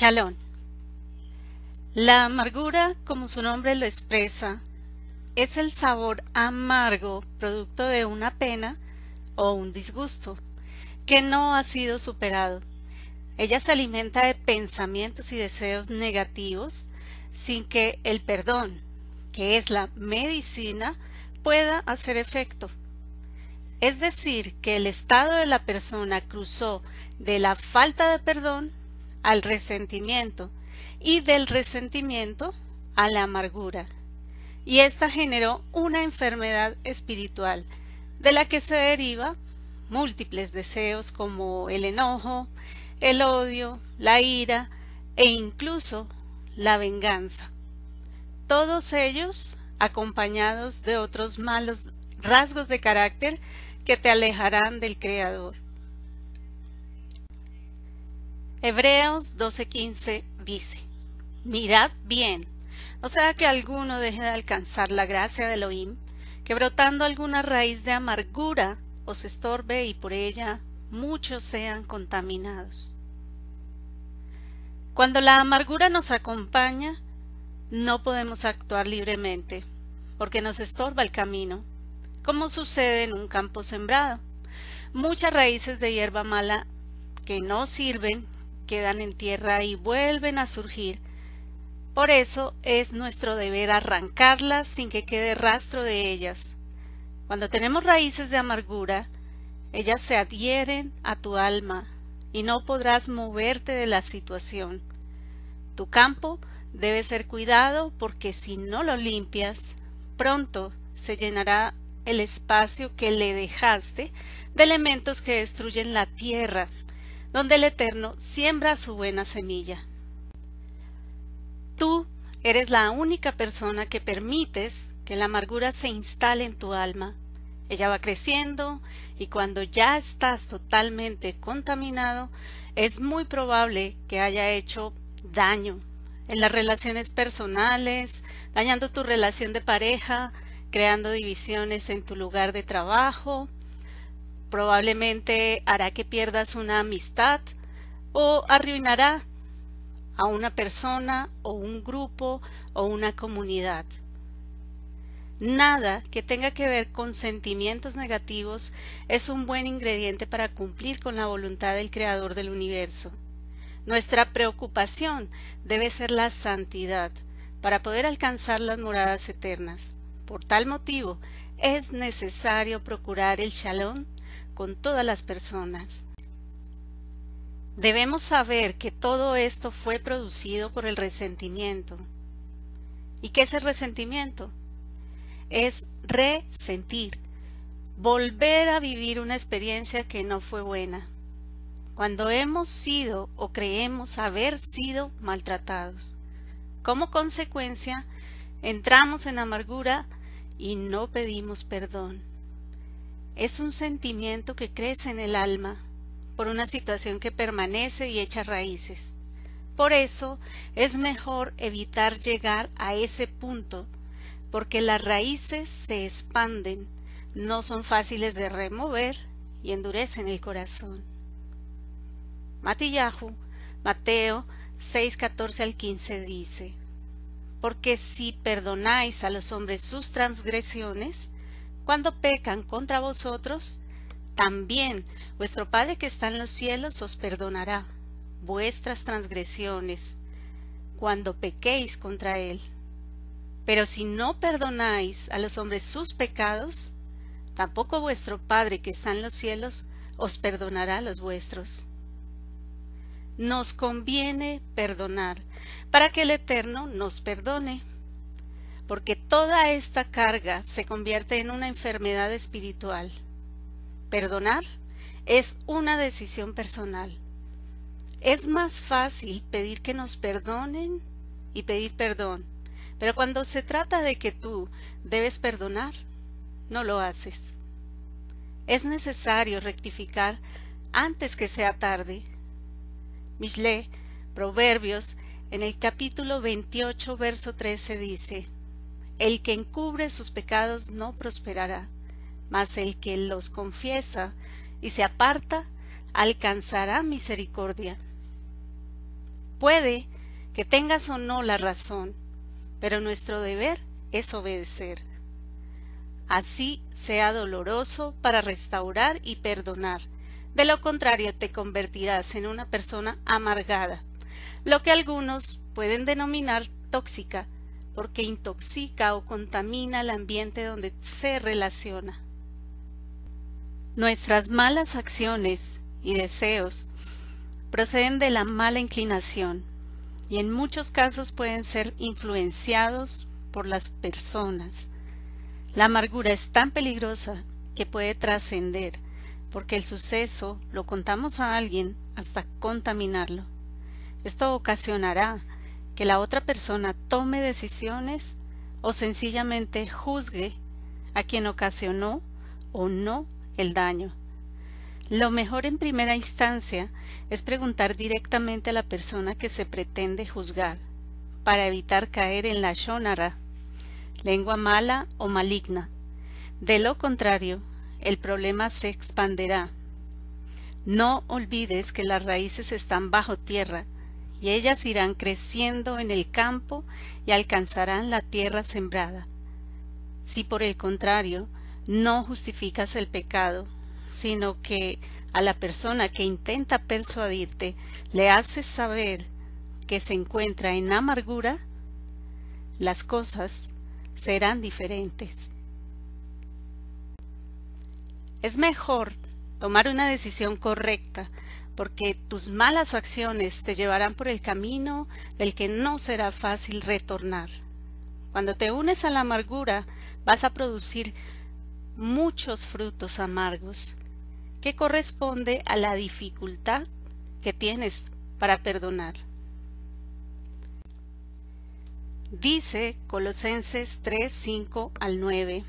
Chalón. La amargura, como su nombre lo expresa, es el sabor amargo producto de una pena o un disgusto que no ha sido superado. Ella se alimenta de pensamientos y deseos negativos sin que el perdón, que es la medicina, pueda hacer efecto. Es decir, que el estado de la persona cruzó de la falta de perdón al resentimiento y del resentimiento a la amargura. Y esta generó una enfermedad espiritual de la que se deriva múltiples deseos como el enojo, el odio, la ira e incluso la venganza. Todos ellos acompañados de otros malos rasgos de carácter que te alejarán del Creador. Hebreos 12:15 dice, Mirad bien, no sea que alguno deje de alcanzar la gracia de Elohim, que brotando alguna raíz de amargura os estorbe y por ella muchos sean contaminados. Cuando la amargura nos acompaña, no podemos actuar libremente, porque nos estorba el camino, como sucede en un campo sembrado. Muchas raíces de hierba mala que no sirven quedan en tierra y vuelven a surgir. Por eso es nuestro deber arrancarlas sin que quede rastro de ellas. Cuando tenemos raíces de amargura, ellas se adhieren a tu alma y no podrás moverte de la situación. Tu campo debe ser cuidado porque si no lo limpias, pronto se llenará el espacio que le dejaste de elementos que destruyen la tierra, donde el Eterno siembra su buena semilla. Tú eres la única persona que permites que la amargura se instale en tu alma. Ella va creciendo y cuando ya estás totalmente contaminado, es muy probable que haya hecho daño en las relaciones personales, dañando tu relación de pareja, creando divisiones en tu lugar de trabajo, probablemente hará que pierdas una amistad o arruinará a una persona o un grupo o una comunidad. Nada que tenga que ver con sentimientos negativos es un buen ingrediente para cumplir con la voluntad del Creador del universo. Nuestra preocupación debe ser la santidad para poder alcanzar las moradas eternas. Por tal motivo, es necesario procurar el shalom con todas las personas. Debemos saber que todo esto fue producido por el resentimiento. ¿Y qué es el resentimiento? Es resentir, volver a vivir una experiencia que no fue buena cuando hemos sido o creemos haber sido maltratados. Como consecuencia, entramos en amargura y no pedimos perdón. Es un sentimiento que crece en el alma por una situación que permanece y echa raíces. Por eso es mejor evitar llegar a ese punto, porque las raíces se expanden, no son fáciles de remover y endurecen el corazón. Matillahu, Mateo 6, 14 al 15 dice, Porque si perdonáis a los hombres sus transgresiones, cuando pecan contra vosotros, también vuestro Padre que está en los cielos os perdonará vuestras transgresiones, cuando pequéis contra Él. Pero si no perdonáis a los hombres sus pecados, tampoco vuestro Padre que está en los cielos os perdonará los vuestros nos conviene perdonar, para que el Eterno nos perdone. Porque toda esta carga se convierte en una enfermedad espiritual. Perdonar es una decisión personal. Es más fácil pedir que nos perdonen y pedir perdón, pero cuando se trata de que tú debes perdonar, no lo haces. Es necesario rectificar antes que sea tarde Mishle, Proverbios, en el capítulo 28, verso 13 dice, El que encubre sus pecados no prosperará, mas el que los confiesa y se aparta alcanzará misericordia. Puede que tengas o no la razón, pero nuestro deber es obedecer. Así sea doloroso para restaurar y perdonar. De lo contrario te convertirás en una persona amargada, lo que algunos pueden denominar tóxica, porque intoxica o contamina el ambiente donde se relaciona. Nuestras malas acciones y deseos proceden de la mala inclinación y en muchos casos pueden ser influenciados por las personas. La amargura es tan peligrosa que puede trascender, porque el suceso lo contamos a alguien hasta contaminarlo. Esto ocasionará que la otra persona tome decisiones o sencillamente juzgue a quien ocasionó o no el daño. Lo mejor en primera instancia es preguntar directamente a la persona que se pretende juzgar, para evitar caer en la shonara, lengua mala o maligna. De lo contrario, el problema se expanderá. No olvides que las raíces están bajo tierra y ellas irán creciendo en el campo y alcanzarán la tierra sembrada. Si por el contrario no justificas el pecado, sino que a la persona que intenta persuadirte le haces saber que se encuentra en amargura, las cosas serán diferentes. Es mejor tomar una decisión correcta porque tus malas acciones te llevarán por el camino del que no será fácil retornar. Cuando te unes a la amargura, vas a producir muchos frutos amargos, que corresponde a la dificultad que tienes para perdonar. Dice Colosenses 3, 5 al 9.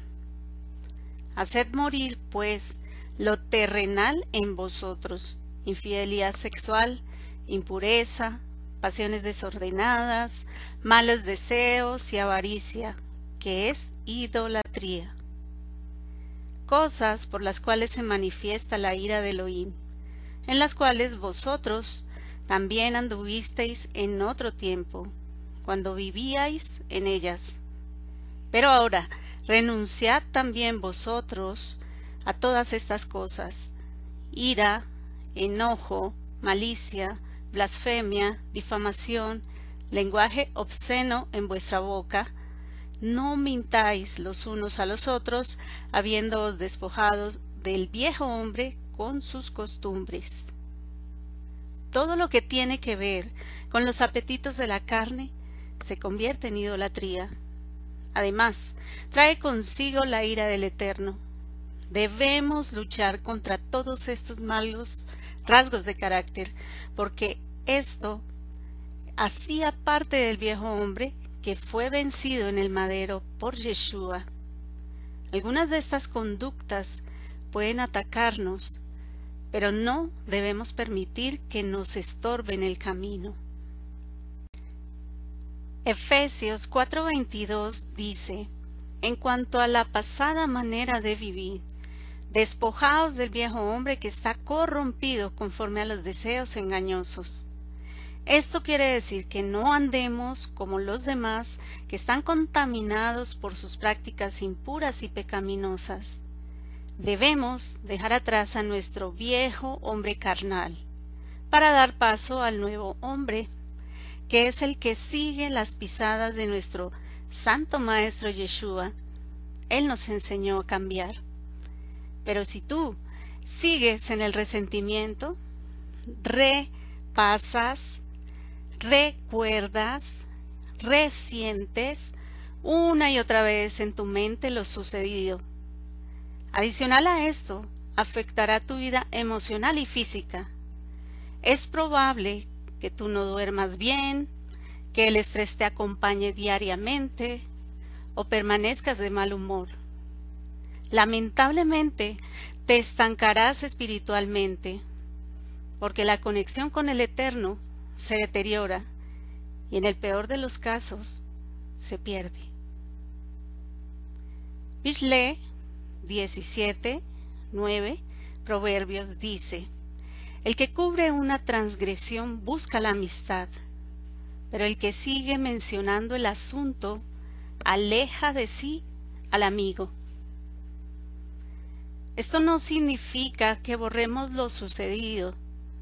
Haced morir, pues, lo terrenal en vosotros, infidelidad sexual, impureza, pasiones desordenadas, malos deseos y avaricia, que es idolatría. Cosas por las cuales se manifiesta la ira de Elohim, en las cuales vosotros también anduvisteis en otro tiempo, cuando vivíais en ellas. Pero ahora, renunciad también vosotros a todas estas cosas, ira, enojo, malicia, blasfemia, difamación, lenguaje obsceno en vuestra boca, no mintáis los unos a los otros, habiéndoos despojados del viejo hombre con sus costumbres. Todo lo que tiene que ver con los apetitos de la carne se convierte en idolatría. Además, trae consigo la ira del Eterno. Debemos luchar contra todos estos malos rasgos de carácter, porque esto hacía parte del viejo hombre que fue vencido en el madero por Yeshua. Algunas de estas conductas pueden atacarnos, pero no debemos permitir que nos estorben el camino. Efesios 4:22 dice, en cuanto a la pasada manera de vivir, despojaos del viejo hombre que está corrompido conforme a los deseos engañosos. Esto quiere decir que no andemos como los demás que están contaminados por sus prácticas impuras y pecaminosas. Debemos dejar atrás a nuestro viejo hombre carnal para dar paso al nuevo hombre, que es el que sigue las pisadas de nuestro Santo Maestro Yeshua. Él nos enseñó a cambiar. Pero si tú sigues en el resentimiento, repasas, recuerdas, resientes una y otra vez en tu mente lo sucedido. Adicional a esto, afectará tu vida emocional y física. Es probable que tú no duermas bien, que el estrés te acompañe diariamente o permanezcas de mal humor. Lamentablemente, te estancarás espiritualmente, porque la conexión con el Eterno se deteriora y en el peor de los casos se pierde. Bishle 17, 9, Proverbios dice, El que cubre una transgresión busca la amistad, pero el que sigue mencionando el asunto aleja de sí al amigo. Esto no significa que borremos lo sucedido,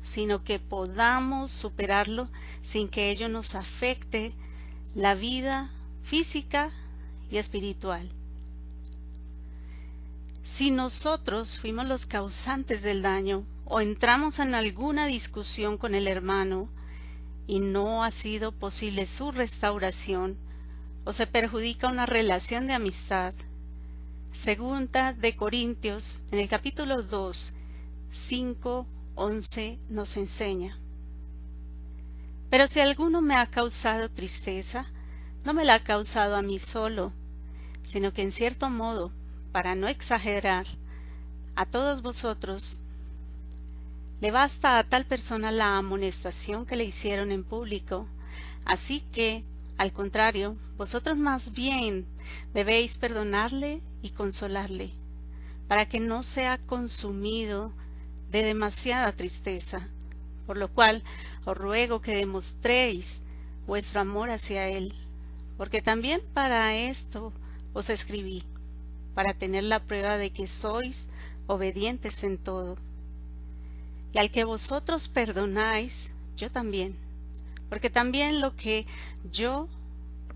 sino que podamos superarlo sin que ello nos afecte la vida física y espiritual. Si nosotros fuimos los causantes del daño o entramos en alguna discusión con el hermano y no ha sido posible su restauración o se perjudica una relación de amistad, Segunda de Corintios en el capítulo 2, 5, 11 nos enseña. Pero si alguno me ha causado tristeza, no me la ha causado a mí solo, sino que en cierto modo, para no exagerar, a todos vosotros le basta a tal persona la amonestación que le hicieron en público, así que, al contrario, vosotros más bien debéis perdonarle y consolarle, para que no sea consumido de demasiada tristeza, por lo cual os ruego que demostréis vuestro amor hacia él, porque también para esto os escribí, para tener la prueba de que sois obedientes en todo. Y al que vosotros perdonáis, yo también, porque también lo que yo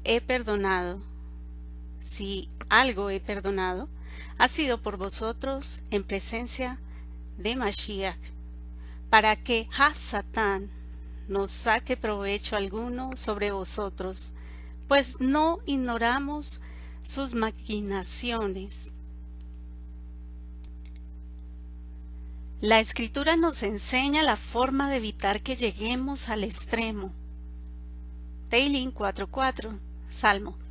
he perdonado, si algo he perdonado, ha sido por vosotros en presencia de Mashiach, para que Ha-Satán no saque provecho alguno sobre vosotros, pues no ignoramos sus maquinaciones. La escritura nos enseña la forma de evitar que lleguemos al extremo. Teilin 4.4, Salmo.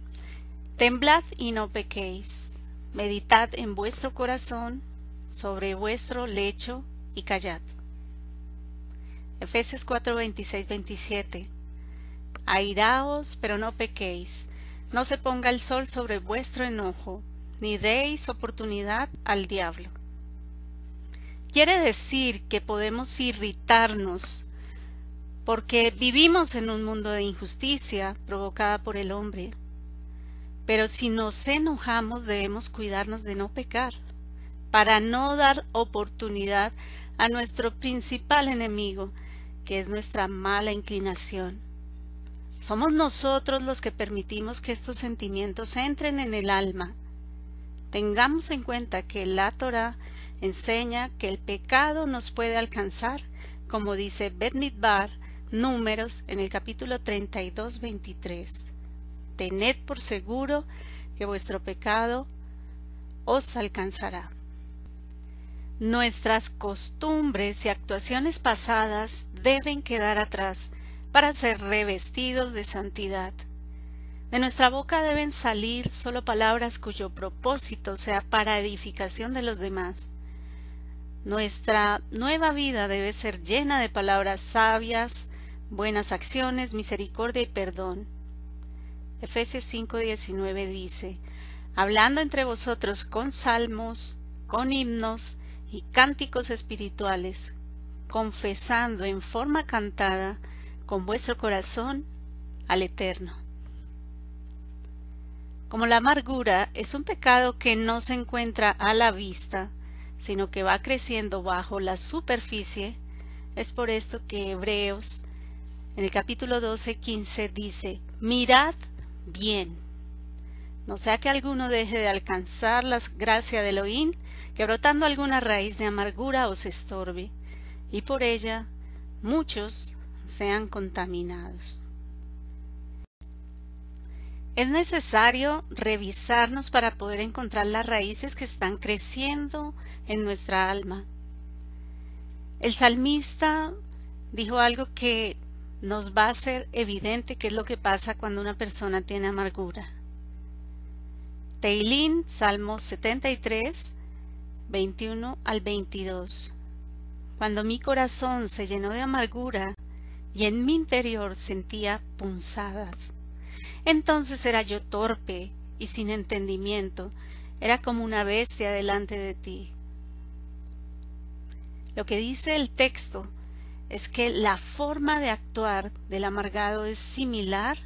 Temblad y no pequéis. Meditad en vuestro corazón sobre vuestro lecho y callad. Efesios 4, 26, 27. Airaos, pero no pequéis. No se ponga el sol sobre vuestro enojo, ni deis oportunidad al diablo. Quiere decir que podemos irritarnos porque vivimos en un mundo de injusticia provocada por el hombre. Pero si nos enojamos debemos cuidarnos de no pecar, para no dar oportunidad a nuestro principal enemigo, que es nuestra mala inclinación. Somos nosotros los que permitimos que estos sentimientos entren en el alma. Tengamos en cuenta que la Torah enseña que el pecado nos puede alcanzar, como dice Bet Midbar, Números, en el capítulo 32, 23. Tened por seguro que vuestro pecado os alcanzará. Nuestras costumbres y actuaciones pasadas deben quedar atrás para ser revestidos de santidad. De nuestra boca deben salir solo palabras cuyo propósito sea para edificación de los demás. Nuestra nueva vida debe ser llena de palabras sabias, buenas acciones, misericordia y perdón. Efesios 5:19 dice, hablando entre vosotros con salmos, con himnos, y cánticos espirituales, confesando en forma cantada con vuestro corazón al Eterno. Como la amargura es un pecado que no se encuentra a la vista, sino que va creciendo bajo la superficie, es por esto que Hebreos en el capítulo 12, 15 dice, mirad bien no sea que alguno deje de alcanzar la gracia de Elohim, que brotando alguna raíz de amargura os estorbe, y por ella muchos sean contaminados. Es necesario revisarnos para poder encontrar las raíces que están creciendo en nuestra alma. El salmista dijo algo que nos va a ser evidente qué es lo que pasa cuando una persona tiene amargura. Teilín, Salmo 73, 21 al 22. Cuando mi corazón se llenó de amargura y en mi interior sentía punzadas, entonces era yo torpe y sin entendimiento, era como una bestia delante de ti. Lo que dice el texto es que la forma de actuar del amargado es similar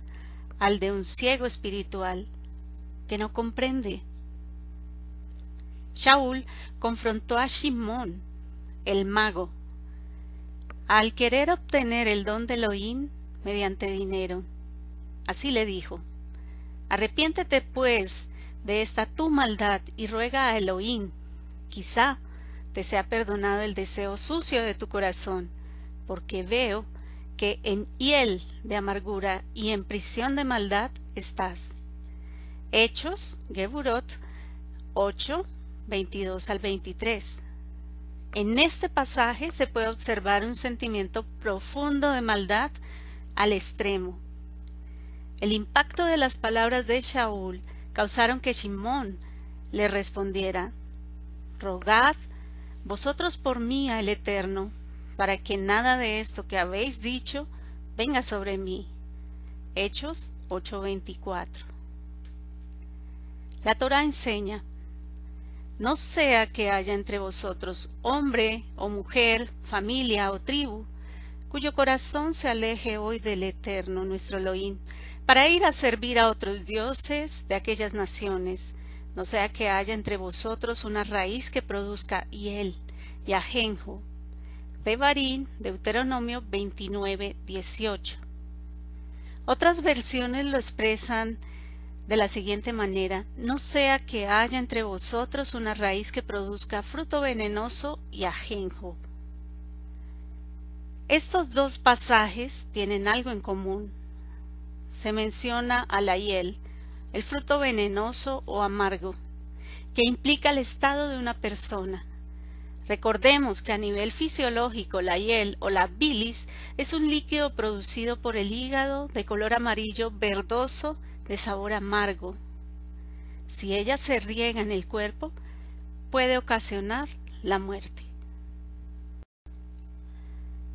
al de un ciego espiritual que no comprende. Shaul confrontó a Shimón, el mago, al querer obtener el don de Elohim mediante dinero. Así le dijo, Arrepiéntete pues de esta tu maldad y ruega a Elohim, quizá te sea perdonado el deseo sucio de tu corazón, porque veo que en hiel de amargura y en prisión de maldad estás. Hechos, Geburot 8, 22 al 23. En este pasaje se puede observar un sentimiento profundo de maldad al extremo. El impacto de las palabras de Shaul causaron que Shimón le respondiera Rogad vosotros por mí al Eterno, para que nada de esto que habéis dicho venga sobre mí. Hechos 8:24. La Torah enseña no sea que haya entre vosotros hombre o mujer, familia o tribu, cuyo corazón se aleje hoy del Eterno nuestro Elohim, para ir a servir a otros dioses de aquellas naciones, no sea que haya entre vosotros una raíz que produzca hiel y ajenjo. Devarín, Deuteronomio 29, 18. Otras versiones lo expresan de la siguiente manera, no sea que haya entre vosotros una raíz que produzca fruto venenoso y ajenjo. Estos dos pasajes tienen algo en común. Se menciona a la hiel, el fruto venenoso o amargo, que implica el estado de una persona. Recordemos que a nivel fisiológico la hiel o la bilis es un líquido producido por el hígado de color amarillo verdoso de sabor amargo. Si ella se riega en el cuerpo, puede ocasionar la muerte.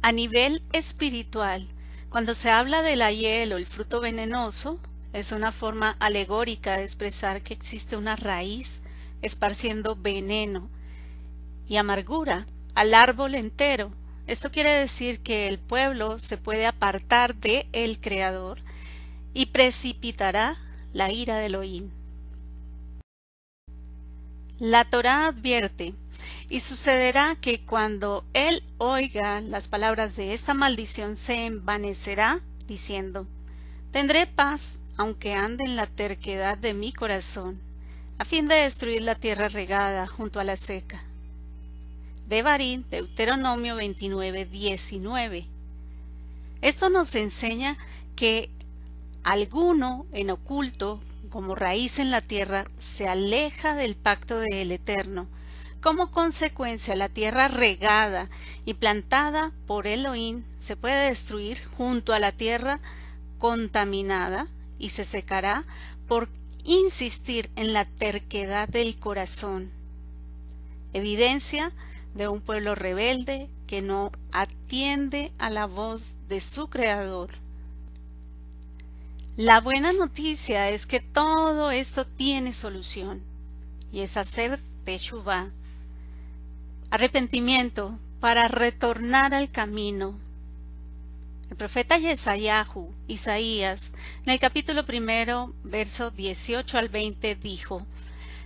A nivel espiritual, cuando se habla de la hiel o el fruto venenoso, es una forma alegórica de expresar que existe una raíz esparciendo veneno y amargura al árbol entero. Esto quiere decir que el pueblo se puede apartar de el Creador y precipitará la ira de Elohim. La Torá advierte, y sucederá que cuando él oiga las palabras de esta maldición se envanecerá, diciendo, Tendré paz, aunque ande en la terquedad de mi corazón, a fin de destruir la tierra regada junto a la seca. Devarim, Deuteronomio 29, 19. Esto nos enseña que alguno en oculto, como raíz en la tierra, se aleja del pacto del Eterno. Como consecuencia, la tierra regada y plantada por Elohim se puede destruir junto a la tierra contaminada y se secará por insistir en la terquedad del corazón. Evidencia de un pueblo rebelde que no atiende a la voz de su Creador. La buena noticia es que todo esto tiene solución y es hacer Teshuvah, arrepentimiento para retornar al camino. El profeta Yesayahu, Isaías, en el capítulo primero, verso 18 al 20, dijo,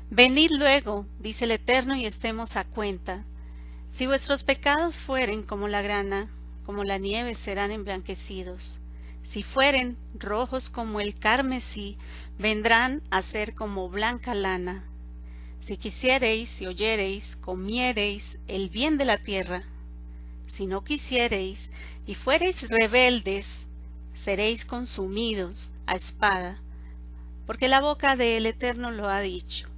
Venid luego, dice el Eterno, y estemos a cuenta. Si vuestros pecados fueren como la grana, como la nieve serán emblanquecidos si fueren rojos como el carmesí, vendrán a ser como blanca lana. Si quisiereis y oyereis, comiereis el bien de la tierra. Si no quisiereis y fuereis rebeldes, seréis consumidos a espada, porque la boca del Eterno lo ha dicho.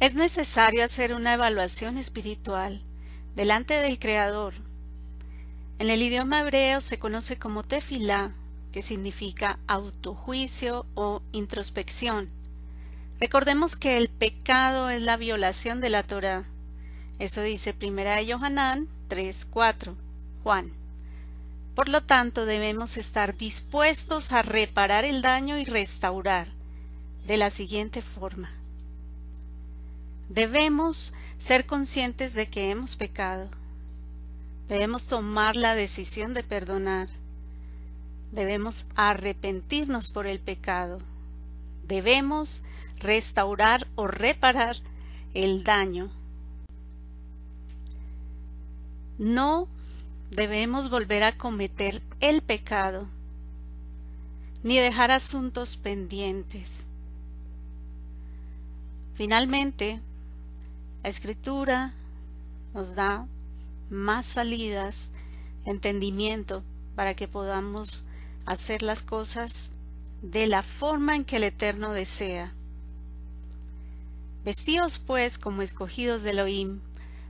Es necesario hacer una evaluación espiritual delante del Creador en el idioma hebreo se conoce como tefilá, que significa autojuicio o introspección. Recordemos que el pecado es la violación de la Torah. Eso dice primera de Yohanan 3:4. Juan. Por lo tanto, debemos estar dispuestos a reparar el daño y restaurar de la siguiente forma. Debemos ser conscientes de que hemos pecado Debemos tomar la decisión de perdonar. Debemos arrepentirnos por el pecado. Debemos restaurar o reparar el daño. No debemos volver a cometer el pecado, ni dejar asuntos pendientes. Finalmente, la escritura nos da más salidas, entendimiento para que podamos hacer las cosas de la forma en que el Eterno desea. Vestíos pues como escogidos de Elohim,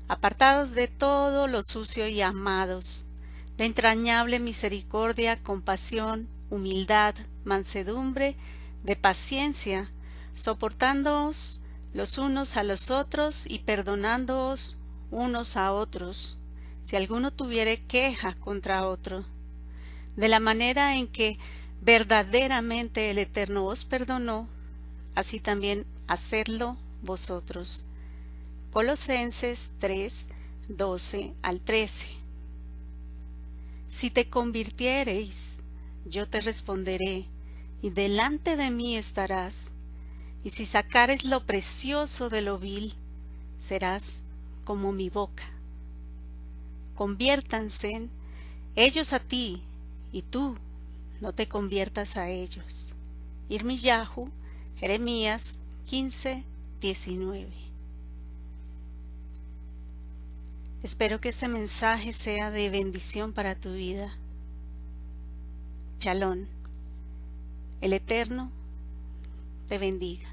apartados de todo lo sucio y amados, de entrañable misericordia, compasión, humildad, mansedumbre, de paciencia, soportándoos los unos a los otros y perdonándoos unos a otros, si alguno tuviere queja contra otro, de la manera en que verdaderamente el Eterno os perdonó, así también hacedlo vosotros. Colosenses 3, 12 al 13. Si te convirtiereis, yo te responderé, y delante de mí estarás, y si sacares lo precioso de lo vil, serás como mi boca. Conviértanse ellos a ti, y tú no te conviertas a ellos. Irmiyahu, Jeremías 15, 19. Espero que este mensaje sea de bendición para tu vida. Chalón. El Eterno te bendiga.